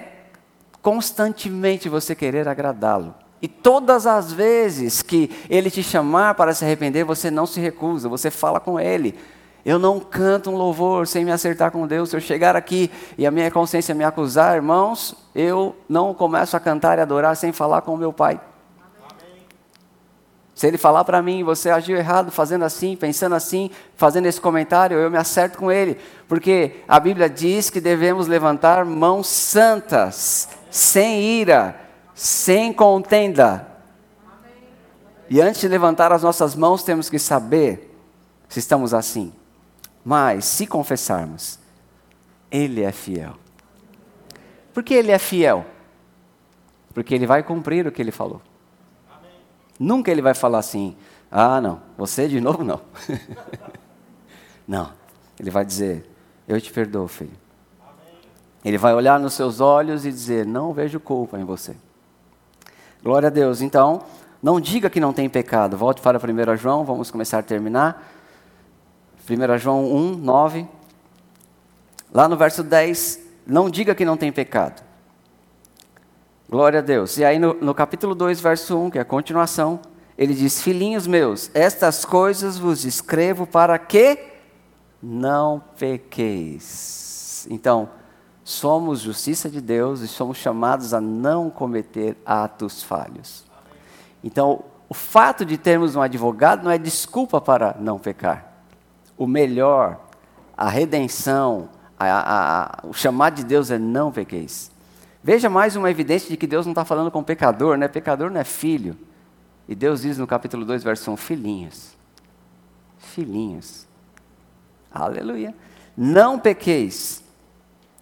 constantemente você querer agradá-lo. E todas as vezes que ele te chamar para se arrepender, você não se recusa, você fala com ele. Eu não canto um louvor sem me acertar com Deus. Se eu chegar aqui e a minha consciência me acusar, irmãos, eu não começo a cantar e adorar sem falar com o meu Pai. Se ele falar para mim, você agiu errado fazendo assim, pensando assim, fazendo esse comentário, eu me acerto com ele. Porque a Bíblia diz que devemos levantar mãos santas, sem ira, sem contenda. E antes de levantar as nossas mãos, temos que saber se estamos assim. Mas, se confessarmos, Ele é fiel. Por que Ele é fiel? Porque Ele vai cumprir o que Ele falou. Nunca Ele vai falar assim, ah, não, você de novo não. não, Ele vai dizer, eu te perdoo, filho. Ele vai olhar nos seus olhos e dizer, não vejo culpa em você. Glória a Deus. Então, não diga que não tem pecado. Volte para 1 João, vamos começar a terminar. 1 João 1, 9. Lá no verso 10, não diga que não tem pecado. Glória a Deus. E aí no, no capítulo 2, verso 1, que é a continuação, ele diz: Filhinhos meus, estas coisas vos escrevo para que não pequeis. Então, somos justiça de Deus e somos chamados a não cometer atos falhos. Então, o fato de termos um advogado não é desculpa para não pecar. O melhor, a redenção, a, a, a, o chamado de Deus é não pequeis. Veja mais uma evidência de que Deus não está falando com pecador, né? Pecador não é filho. E Deus diz no capítulo 2, verso 1, filhinhos. Filhinhos. Aleluia. Não pequeis.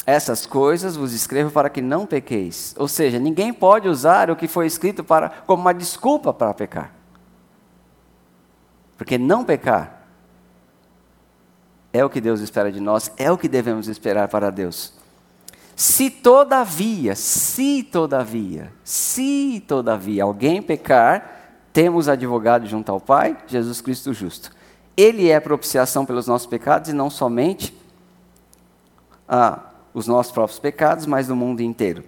Essas coisas vos escrevo para que não pequeis. Ou seja, ninguém pode usar o que foi escrito para, como uma desculpa para pecar. Porque não pecar é o que Deus espera de nós, é o que devemos esperar para Deus. Se todavia, se todavia, se todavia alguém pecar, temos advogado junto ao Pai, Jesus Cristo justo. Ele é propiciação pelos nossos pecados e não somente ah, os nossos próprios pecados, mas do mundo inteiro.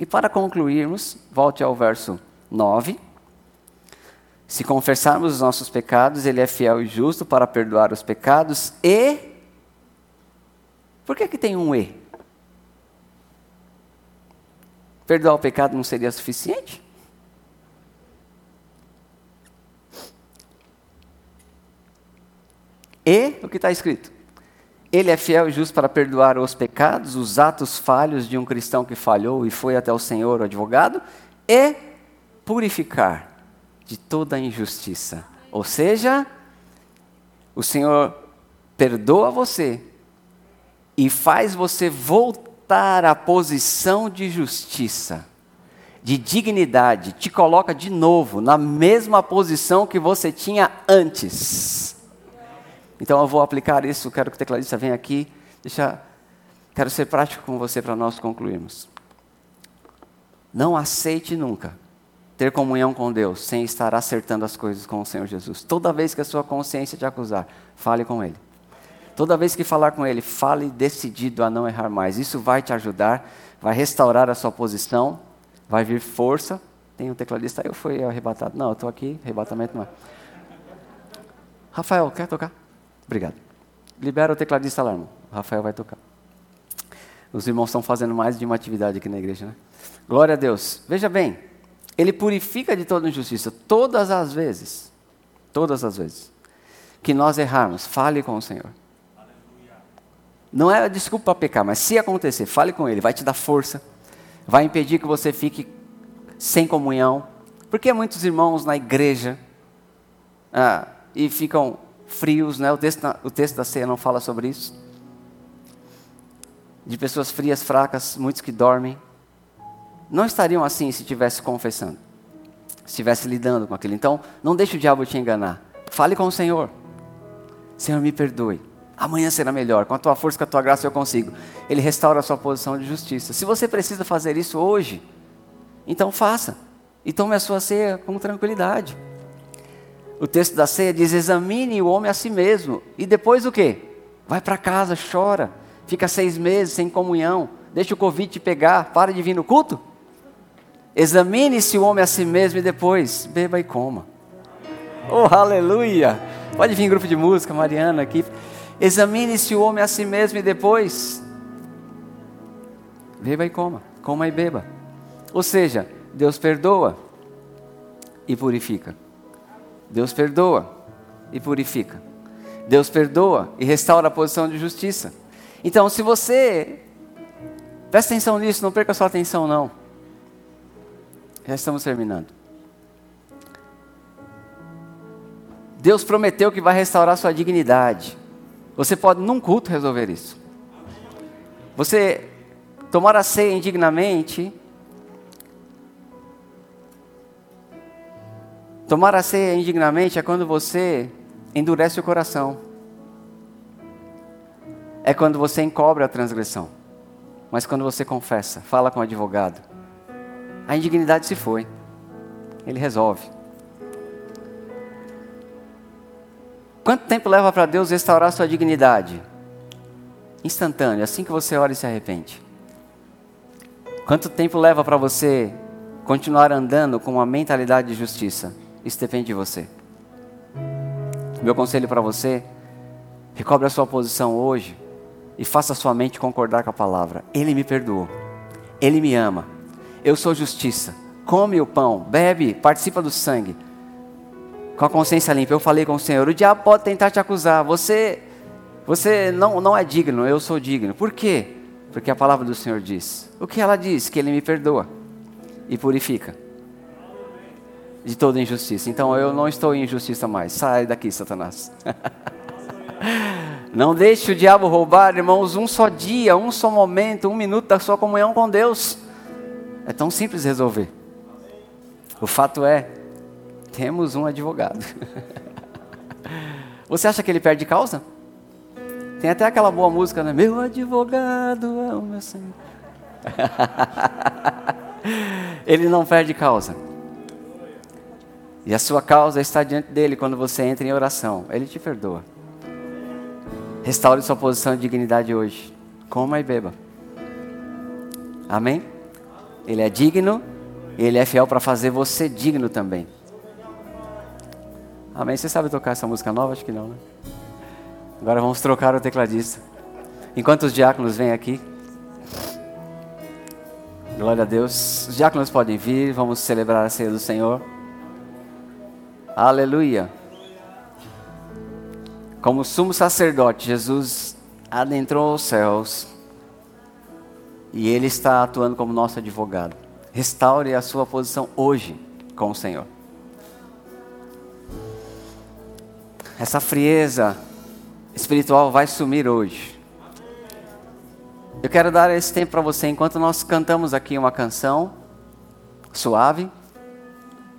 E para concluirmos, volte ao verso 9. Se confessarmos os nossos pecados, Ele é fiel e justo para perdoar os pecados e. Por que, que tem um E? Perdoar o pecado não seria suficiente? E o que está escrito? Ele é fiel e justo para perdoar os pecados, os atos falhos de um cristão que falhou e foi até o Senhor, o advogado, e purificar de toda injustiça. Ou seja, o Senhor perdoa você e faz você voltar à posição de justiça, de dignidade, te coloca de novo na mesma posição que você tinha antes. Então eu vou aplicar isso, quero que o tecladista venha aqui. Deixa, quero ser prático com você para nós concluirmos. Não aceite nunca ter comunhão com Deus sem estar acertando as coisas com o Senhor Jesus. Toda vez que a sua consciência te acusar, fale com Ele. Toda vez que falar com Ele, fale decidido a não errar mais. Isso vai te ajudar, vai restaurar a sua posição, vai vir força. Tem um tecladista, eu fui arrebatado. Não, eu estou aqui, arrebatamento não é. Rafael, quer tocar? Obrigado. Libera o tecladista lá, irmão. O Rafael vai tocar. Os irmãos estão fazendo mais de uma atividade aqui na igreja, né? Glória a Deus. Veja bem, ele purifica de toda injustiça todas as vezes. Todas as vezes. Que nós errarmos, fale com o Senhor. Não é desculpa para pecar, mas se acontecer, fale com Ele, vai te dar força, vai impedir que você fique sem comunhão. Porque muitos irmãos na igreja ah, e ficam frios, né? o, texto, o texto da ceia não fala sobre isso. De pessoas frias, fracas, muitos que dormem. Não estariam assim se estivesse confessando, se estivesse lidando com aquilo. Então, não deixe o diabo te enganar. Fale com o Senhor. Senhor, me perdoe. Amanhã será melhor. Com a tua força, com a tua graça eu consigo. Ele restaura a sua posição de justiça. Se você precisa fazer isso hoje, então faça. E tome a sua ceia com tranquilidade. O texto da ceia diz: examine o homem a si mesmo. E depois o quê? Vai para casa, chora, fica seis meses sem comunhão, deixa o Covid te pegar, para de vir no culto. Examine-se o homem a si mesmo e depois beba e coma. Oh, aleluia! Pode vir grupo de música, Mariana aqui. Examine-se o homem a si mesmo e depois beba e coma, coma e beba. Ou seja, Deus perdoa e purifica. Deus perdoa e purifica. Deus perdoa e restaura a posição de justiça. Então, se você. Presta atenção nisso, não perca sua atenção, não. Já estamos terminando. Deus prometeu que vai restaurar sua dignidade. Você pode, num culto, resolver isso. Você tomar a ceia indignamente Tomar a ceia indignamente é quando você endurece o coração. É quando você encobre a transgressão. Mas quando você confessa, fala com o advogado, a indignidade se foi. Ele resolve. Quanto tempo leva para Deus restaurar sua dignidade? Instantâneo, assim que você ora e se arrepende. Quanto tempo leva para você continuar andando com uma mentalidade de justiça? Isso depende de você. Meu conselho para você: recobre a sua posição hoje e faça sua mente concordar com a palavra. Ele me perdoou, Ele me ama, eu sou justiça. Come o pão, bebe, participa do sangue. Com a consciência limpa, eu falei com o Senhor. O diabo pode tentar te acusar. Você, você não, não é digno, eu sou digno. Por quê? Porque a palavra do Senhor diz. O que ela diz? Que Ele me perdoa e purifica de toda injustiça. Então eu não estou em injustiça mais. Sai daqui, Satanás. não deixe o diabo roubar, irmãos, um só dia, um só momento, um minuto da sua comunhão com Deus. É tão simples resolver. O fato é, temos um advogado. Você acha que ele perde causa? Tem até aquela boa música, né? Meu advogado é o meu Senhor. ele não perde causa. E a sua causa está diante dele quando você entra em oração. Ele te perdoa. Restaure sua posição de dignidade hoje. Coma e beba. Amém? Ele é digno ele é fiel para fazer você digno também. Amém? Você sabe tocar essa música nova? Acho que não, né? Agora vamos trocar o tecladista. Enquanto os diáconos vêm aqui. Glória a Deus. Os diáconos podem vir, vamos celebrar a ceia do Senhor. Aleluia. Como sumo sacerdote, Jesus adentrou os céus e Ele está atuando como nosso advogado. Restaure a sua posição hoje com o Senhor. Essa frieza espiritual vai sumir hoje. Eu quero dar esse tempo para você enquanto nós cantamos aqui uma canção suave.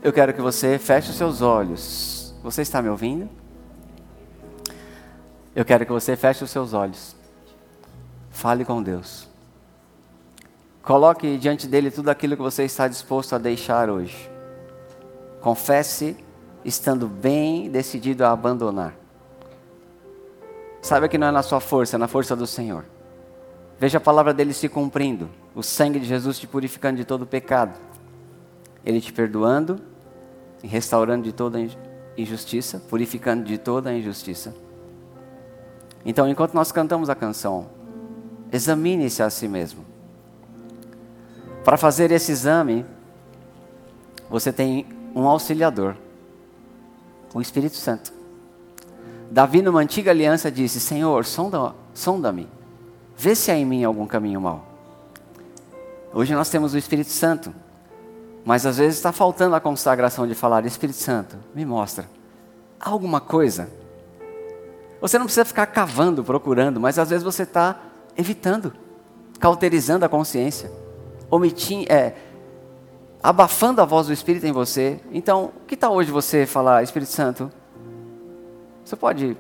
Eu quero que você feche os seus olhos. Você está me ouvindo? Eu quero que você feche os seus olhos. Fale com Deus. Coloque diante dele tudo aquilo que você está disposto a deixar hoje. Confesse estando bem decidido a abandonar. Saiba que não é na sua força, é na força do Senhor. Veja a palavra dele se cumprindo. O sangue de Jesus te purificando de todo pecado. Ele te perdoando e restaurando de toda injustiça, purificando de toda injustiça. Então, enquanto nós cantamos a canção, examine-se a si mesmo. Para fazer esse exame, você tem um auxiliador, o Espírito Santo. Davi, numa antiga aliança, disse: Senhor, sonda-me, sonda vê se há em mim algum caminho mau. Hoje nós temos o Espírito Santo, mas às vezes está faltando a consagração de falar: Espírito Santo, me mostra. Há alguma coisa? Você não precisa ficar cavando, procurando, mas às vezes você está evitando, cauterizando a consciência, omitindo, é, abafando a voz do Espírito em você. Então, que tal hoje você falar, Espírito Santo, você pode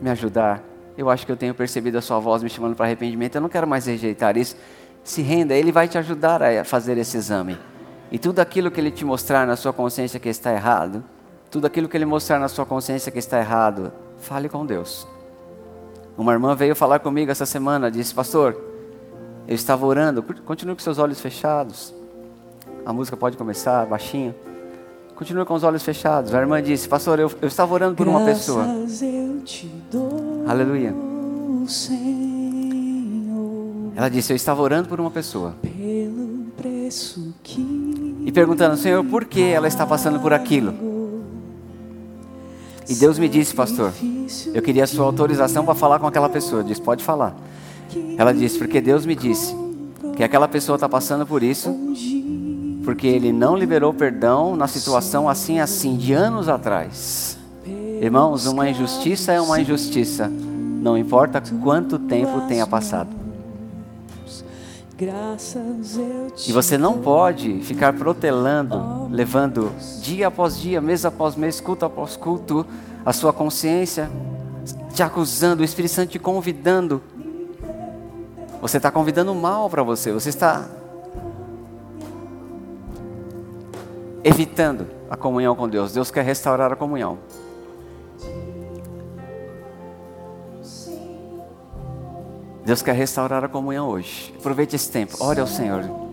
me ajudar? Eu acho que eu tenho percebido a sua voz me chamando para arrependimento, eu não quero mais rejeitar isso. Se renda, Ele vai te ajudar a fazer esse exame. E tudo aquilo que Ele te mostrar na sua consciência que está errado, tudo aquilo que Ele mostrar na sua consciência que está errado, fale com Deus. Uma irmã veio falar comigo essa semana, disse, pastor, eu estava orando, continue com seus olhos fechados. A música pode começar baixinho. Continue com os olhos fechados. A irmã disse: Pastor, eu, eu estava orando por uma pessoa. Aleluia. Ela disse: Eu estava orando por uma pessoa. E perguntando, Senhor, por que ela está passando por aquilo? E Deus me disse, pastor, eu queria a sua autorização para falar com aquela pessoa. Eu disse: Pode falar. Ela disse: Porque Deus me disse que aquela pessoa está passando por isso porque ele não liberou perdão na situação assim assim de anos atrás. Irmãos, uma injustiça é uma injustiça, não importa quanto tempo tenha passado. E você não pode ficar protelando, levando dia após dia, mês após mês, culto após culto, a sua consciência, te acusando, o Espírito Santo te convidando. Você está convidando mal para você, você está evitando a comunhão com Deus. Deus quer restaurar a comunhão. Deus quer restaurar a comunhão hoje. Aproveite esse tempo. Ore ao Senhor.